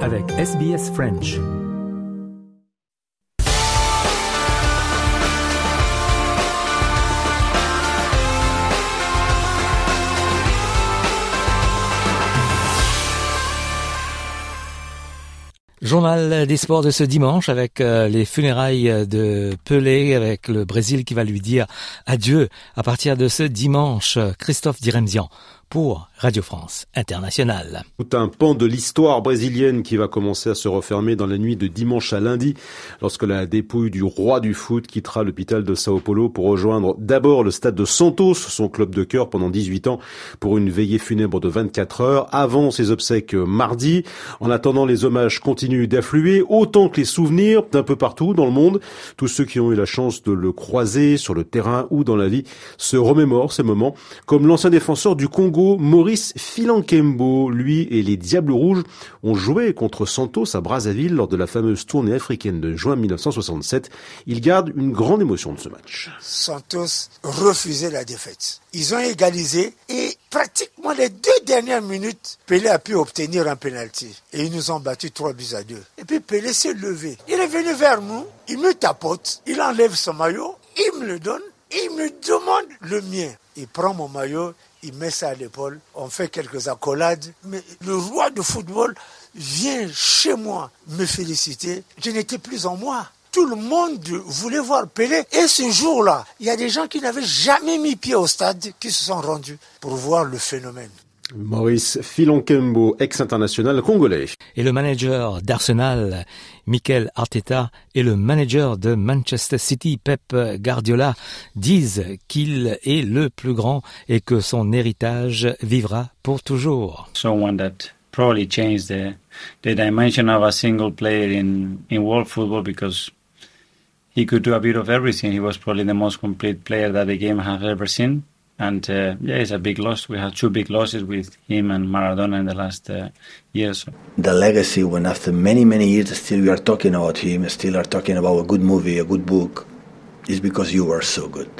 Avec SBS French. Journal des sports de ce dimanche avec euh, les funérailles de Pelé, avec le Brésil qui va lui dire adieu à partir de ce dimanche. Christophe Diremzian pour Radio France Internationale. Tout un pan de l'histoire brésilienne qui va commencer à se refermer dans la nuit de dimanche à lundi lorsque la dépouille du roi du foot quittera l'hôpital de Sao Paulo pour rejoindre d'abord le stade de Santos, son club de cœur pendant 18 ans pour une veillée funèbre de 24 heures avant ses obsèques mardi. En attendant, les hommages continuent d'affluer autant que les souvenirs d'un peu partout dans le monde. Tous ceux qui ont eu la chance de le croiser sur le terrain ou dans la vie se remémorent ces moments comme l'ancien défenseur du Congo Maurice Filankembo. Lui et les Diables Rouges ont joué contre Santos à Brazzaville lors de la fameuse tournée africaine de juin 1967. Il garde une grande émotion de ce match. Santos refusait la défaite. Ils ont égalisé et pratiquement les deux dernières minutes, Pelé a pu obtenir un penalty. Et ils nous ont battu trois buts à deux. Et puis Pelé s'est levé. Il est venu vers nous, il me tapote, il enlève son maillot, il me le donne, il me demande le mien. Il prend mon maillot, il met ça à l'épaule, on fait quelques accolades, mais le roi du football vient chez moi me féliciter. Je n'étais plus en moi. Tout le monde voulait voir Pelé. Et ce jour-là, il y a des gens qui n'avaient jamais mis pied au stade qui se sont rendus pour voir le phénomène. Maurice Filonkembo, ex-international congolais. Et le manager d'Arsenal, Mikel Arteta, et le manager de Manchester City, Pep Guardiola, disent qu'il est le plus grand et que son héritage vivra pour toujours. Someone that probably changed the, the dimension of a single player in, in world football because he could do a bit of everything. He was probably the most complete player that the game has ever seen. And uh, yeah, it's a big loss. We had two big losses with him and Maradona in the last uh, years. The legacy, when after many, many years still we are talking about him, still are talking about a good movie, a good book, is because you were so good.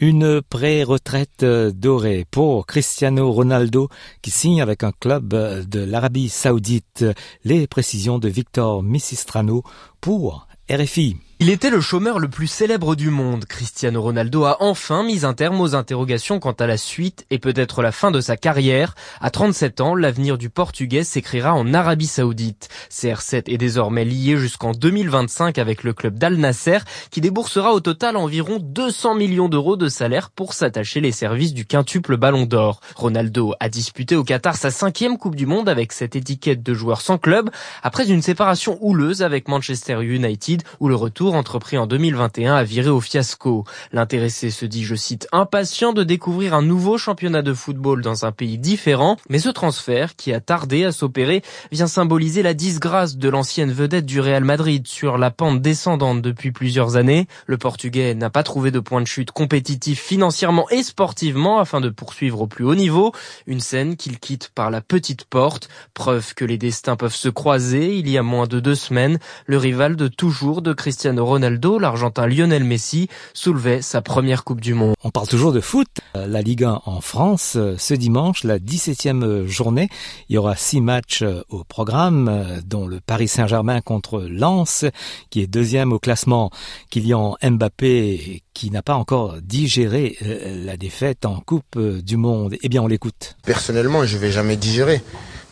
Une pré-retraite dorée pour Cristiano Ronaldo qui signe avec un club de l'Arabie Saoudite. Les précisions de Victor Missistrano pour RFI. Il était le chômeur le plus célèbre du monde. Cristiano Ronaldo a enfin mis un terme aux interrogations quant à la suite et peut-être la fin de sa carrière. À 37 ans, l'avenir du Portugais s'écrira en Arabie Saoudite. CR7 est désormais lié jusqu'en 2025 avec le club d'Al Nasser qui déboursera au total environ 200 millions d'euros de salaire pour s'attacher les services du quintuple Ballon d'Or. Ronaldo a disputé au Qatar sa cinquième Coupe du Monde avec cette étiquette de joueur sans club après une séparation houleuse avec Manchester United où le retour entrepris en 2021 a viré au fiasco. L'intéressé se dit, je cite, impatient de découvrir un nouveau championnat de football dans un pays différent, mais ce transfert, qui a tardé à s'opérer, vient symboliser la disgrâce de l'ancienne vedette du Real Madrid sur la pente descendante depuis plusieurs années. Le Portugais n'a pas trouvé de point de chute compétitif financièrement et sportivement afin de poursuivre au plus haut niveau, une scène qu'il quitte par la petite porte, preuve que les destins peuvent se croiser. Il y a moins de deux semaines, le rival de toujours de Cristiano Ronaldo, l'Argentin Lionel Messi, soulevait sa première Coupe du Monde. On parle toujours de foot. La Ligue 1 en France, ce dimanche, la 17e journée, il y aura six matchs au programme, dont le Paris Saint-Germain contre Lens, qui est deuxième au classement. Kylian Mbappé, qui n'a pas encore digéré euh, la défaite en Coupe du Monde. Eh bien, on l'écoute. Personnellement, je vais jamais digérer.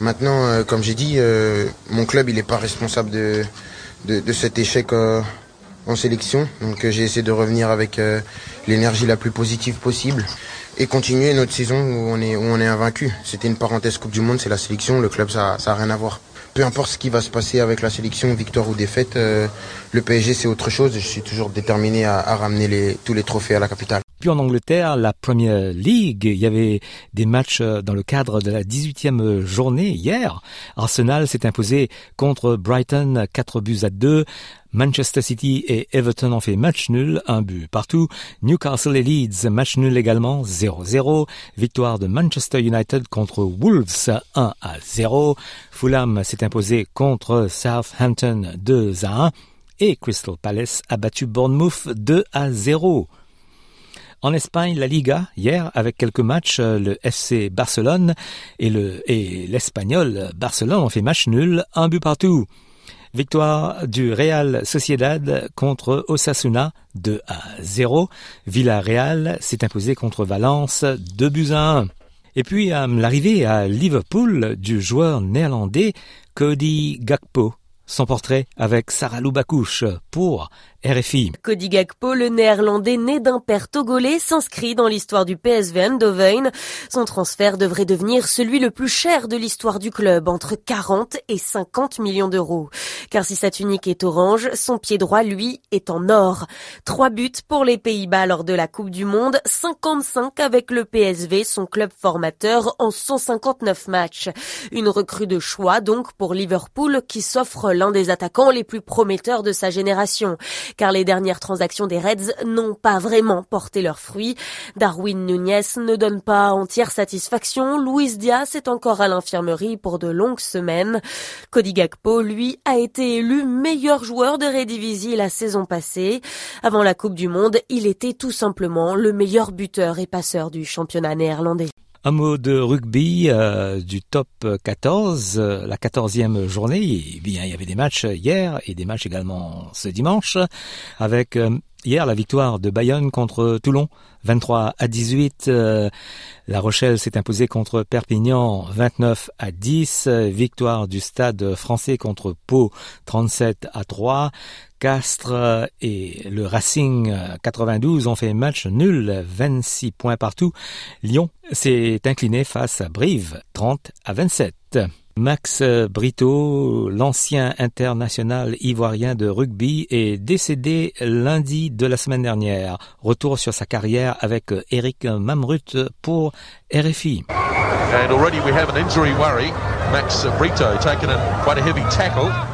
Maintenant, euh, comme j'ai dit, euh, mon club, il n'est pas responsable de, de, de cet échec en sélection. Donc euh, j'ai essayé de revenir avec euh, l'énergie la plus positive possible et continuer notre saison où on est, où on est invaincu. C'était une parenthèse Coupe du Monde, c'est la sélection, le club ça n'a rien à voir. Peu importe ce qui va se passer avec la sélection, victoire ou défaite, euh, le PSG c'est autre chose. Je suis toujours déterminé à, ramener tous les trophées à la capitale. Puis en Angleterre, la Premier League, il y avait des matchs dans le cadre de la 18e journée hier. Arsenal s'est imposé contre Brighton 4 buts à 2. Manchester City et Everton ont fait match nul, un but partout. Newcastle et Leeds, match nul également, 0-0. Victoire de Manchester United contre Wolves, 1 à 0. Fulham s'est imposé contre Southampton, 2 à 1. Et Crystal Palace a battu Bournemouth 2 à 0. En Espagne, la Liga, hier, avec quelques matchs, le FC Barcelone et l'Espagnol Barcelone ont fait match nul, un but partout. Victoire du Real Sociedad contre Osasuna 2 à 0. Villarreal s'est imposé contre Valence 2 buts à 1. Et puis l'arrivée à Liverpool du joueur néerlandais Cody Gakpo son portrait avec Sarah Loubakouche pour RFI. Cody Gakpo, le néerlandais né d'un père togolais, s'inscrit dans l'histoire du PSV Eindhoven. Son transfert devrait devenir celui le plus cher de l'histoire du club, entre 40 et 50 millions d'euros. Car si sa tunique est orange, son pied droit, lui, est en or. Trois buts pour les Pays-Bas lors de la Coupe du Monde, 55 avec le PSV, son club formateur, en 159 matchs. Une recrue de choix donc pour Liverpool qui s'offre l'un des attaquants les plus prometteurs de sa génération car les dernières transactions des Reds n'ont pas vraiment porté leurs fruits. Darwin Nunez ne donne pas entière satisfaction. Luis Diaz est encore à l'infirmerie pour de longues semaines. Cody Gakpo, lui, a été élu meilleur joueur de Redivisie la saison passée. Avant la Coupe du Monde, il était tout simplement le meilleur buteur et passeur du championnat néerlandais. Un mot de rugby euh, du top 14, euh, la quatorzième journée. Eh bien, il y avait des matchs hier et des matchs également ce dimanche, avec euh, hier la victoire de Bayonne contre Toulon, 23 à 18. la Rochelle s'est imposée contre Perpignan, 29 à 10. Victoire du Stade français contre Pau, 37 à 3. Castres et le Racing 92 ont fait match nul, 26 points partout. Lyon s'est incliné face à Brive, 30 à 27. Max Brito, l'ancien international ivoirien de rugby, est décédé lundi de la semaine dernière. Retour sur sa carrière avec Eric Mamrut pour RFI.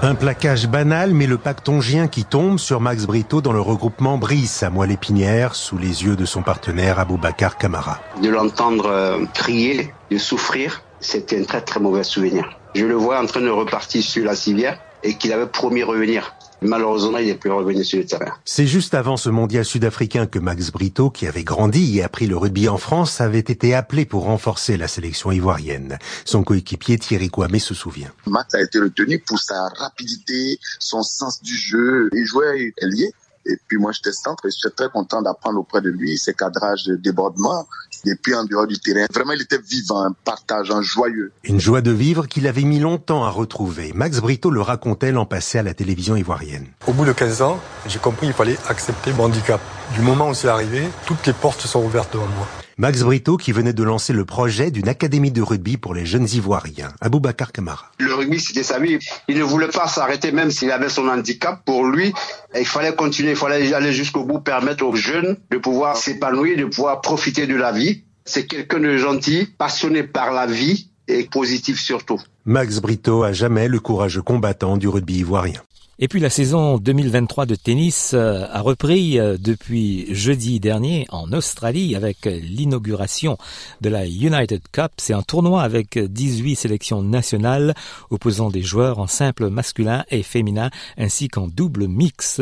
Un plaquage banal, mais le pactongien qui tombe sur Max Brito dans le regroupement Brice à Moelle-Épinière, sous les yeux de son partenaire Aboubacar Camara. De l'entendre euh, crier, de souffrir, c'était un très très mauvais souvenir. Je le vois en train de repartir sur la civière et qu'il avait promis revenir. Malheureusement, il n'est plus revenu sur le terrain. C'est juste avant ce mondial sud-africain que Max Brito, qui avait grandi et appris le rugby en France, avait été appelé pour renforcer la sélection ivoirienne. Son coéquipier Thierry Kouamé se souvient. Max a été retenu pour sa rapidité, son sens du jeu. Il jouait ailier. Et puis moi, j'étais centre et je suis très content d'apprendre auprès de lui ses cadrages de débordement et puis en dehors du terrain. Vraiment, il était vivant, partageant, joyeux. Une joie de vivre qu'il avait mis longtemps à retrouver. Max Brito le racontait l'an passé à la télévision ivoirienne. Au bout de 15 ans, j'ai compris qu'il fallait accepter mon handicap. Du moment où c'est arrivé, toutes les portes sont ouvertes devant moi. Max Brito qui venait de lancer le projet d'une académie de rugby pour les jeunes Ivoiriens, Aboubacar Kamara. Le rugby, c'était sa vie. Il ne voulait pas s'arrêter même s'il avait son handicap. Pour lui, il fallait continuer, il fallait aller jusqu'au bout, permettre aux jeunes de pouvoir s'épanouir, de pouvoir profiter de la vie. C'est quelqu'un de gentil, passionné par la vie et positif surtout. Max Brito a jamais le courageux combattant du rugby ivoirien. Et puis la saison 2023 de tennis euh, a repris euh, depuis jeudi dernier en Australie avec l'inauguration de la United Cup. C'est un tournoi avec 18 sélections nationales opposant des joueurs en simple masculin et féminin ainsi qu'en double mix.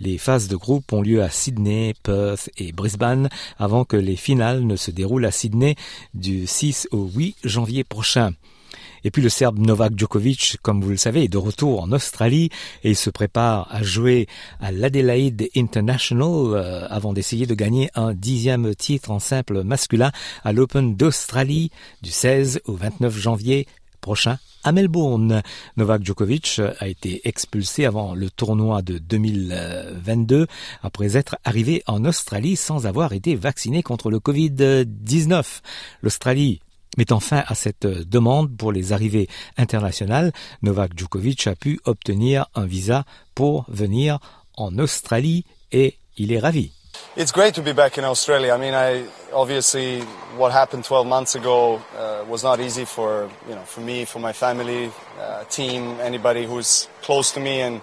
Les phases de groupe ont lieu à Sydney, Perth et Brisbane avant que les finales ne se déroulent à Sydney du 6 au 8 janvier prochain. Et puis le Serbe Novak Djokovic, comme vous le savez, est de retour en Australie et il se prépare à jouer à l'Adelaide International euh, avant d'essayer de gagner un dixième titre en simple masculin à l'Open d'Australie du 16 au 29 janvier prochain à Melbourne. Novak Djokovic a été expulsé avant le tournoi de 2022 après être arrivé en Australie sans avoir été vacciné contre le Covid-19. L'Australie Mettant fin à cette demande pour les arrivées internationales, Novak Djokovic a pu obtenir un visa pour venir en Australie et il est ravi. It's great to be back in Australia. I mean, I obviously what happened 12 months ago uh, was not easy for you know for me, for my family, uh, team, anybody who's close to me, and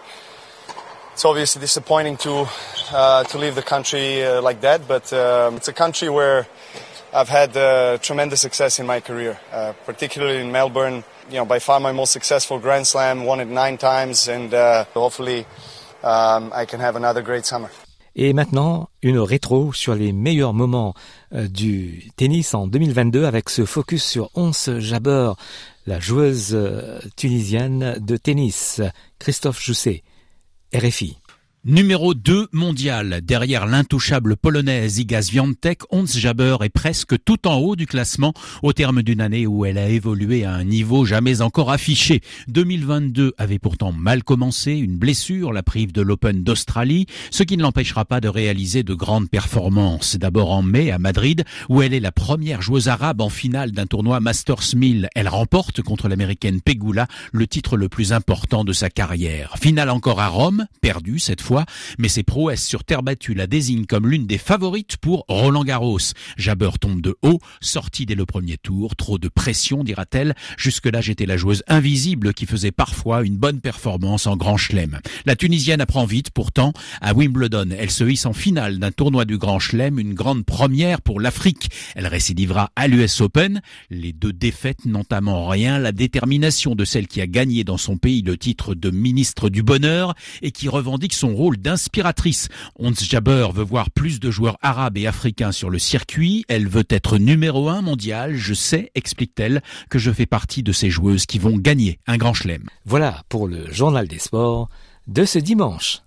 it's obviously disappointing to uh, to leave the country uh, like that. But um, it's a country where I've had uh, tremendous success in my career, uh, particularly in Melbourne. You know, by far my most successful Grand Slam, won it nine times, and uh, hopefully um, I can have another great summer. Et maintenant, une rétro sur les meilleurs moments euh, du tennis en 2022 avec ce focus sur Ons Jabber, la joueuse euh, tunisienne de tennis, Christophe Jousset, RFI. Numéro 2 mondial, derrière l'intouchable polonaise Iga Swiatek, Ons Jabeur est presque tout en haut du classement au terme d'une année où elle a évolué à un niveau jamais encore affiché. 2022 avait pourtant mal commencé, une blessure la prive de l'Open d'Australie, ce qui ne l'empêchera pas de réaliser de grandes performances. D'abord en mai à Madrid, où elle est la première joueuse arabe en finale d'un tournoi Masters 1000. Elle remporte contre l'américaine Pegula le titre le plus important de sa carrière. Finale encore à Rome, perdue cette fois mais ses prouesses sur terre battue la désignent comme l'une des favorites pour Roland Garros. Jabber tombe de haut, sortie dès le premier tour, trop de pression, dira-t-elle. Jusque-là, j'étais la joueuse invisible qui faisait parfois une bonne performance en Grand Chelem. La Tunisienne apprend vite, pourtant, à Wimbledon. Elle se hisse en finale d'un tournoi du Grand Chelem, une grande première pour l'Afrique. Elle récidivera à l'US Open. Les deux défaites n'entament rien la détermination de celle qui a gagné dans son pays le titre de ministre du Bonheur et qui revendique son rôle d'inspiratrice. Ons Jabber veut voir plus de joueurs arabes et africains sur le circuit. Elle veut être numéro un mondial. Je sais, explique-t-elle, que je fais partie de ces joueuses qui vont gagner un grand chelem. Voilà pour le journal des sports de ce dimanche.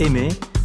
Aimez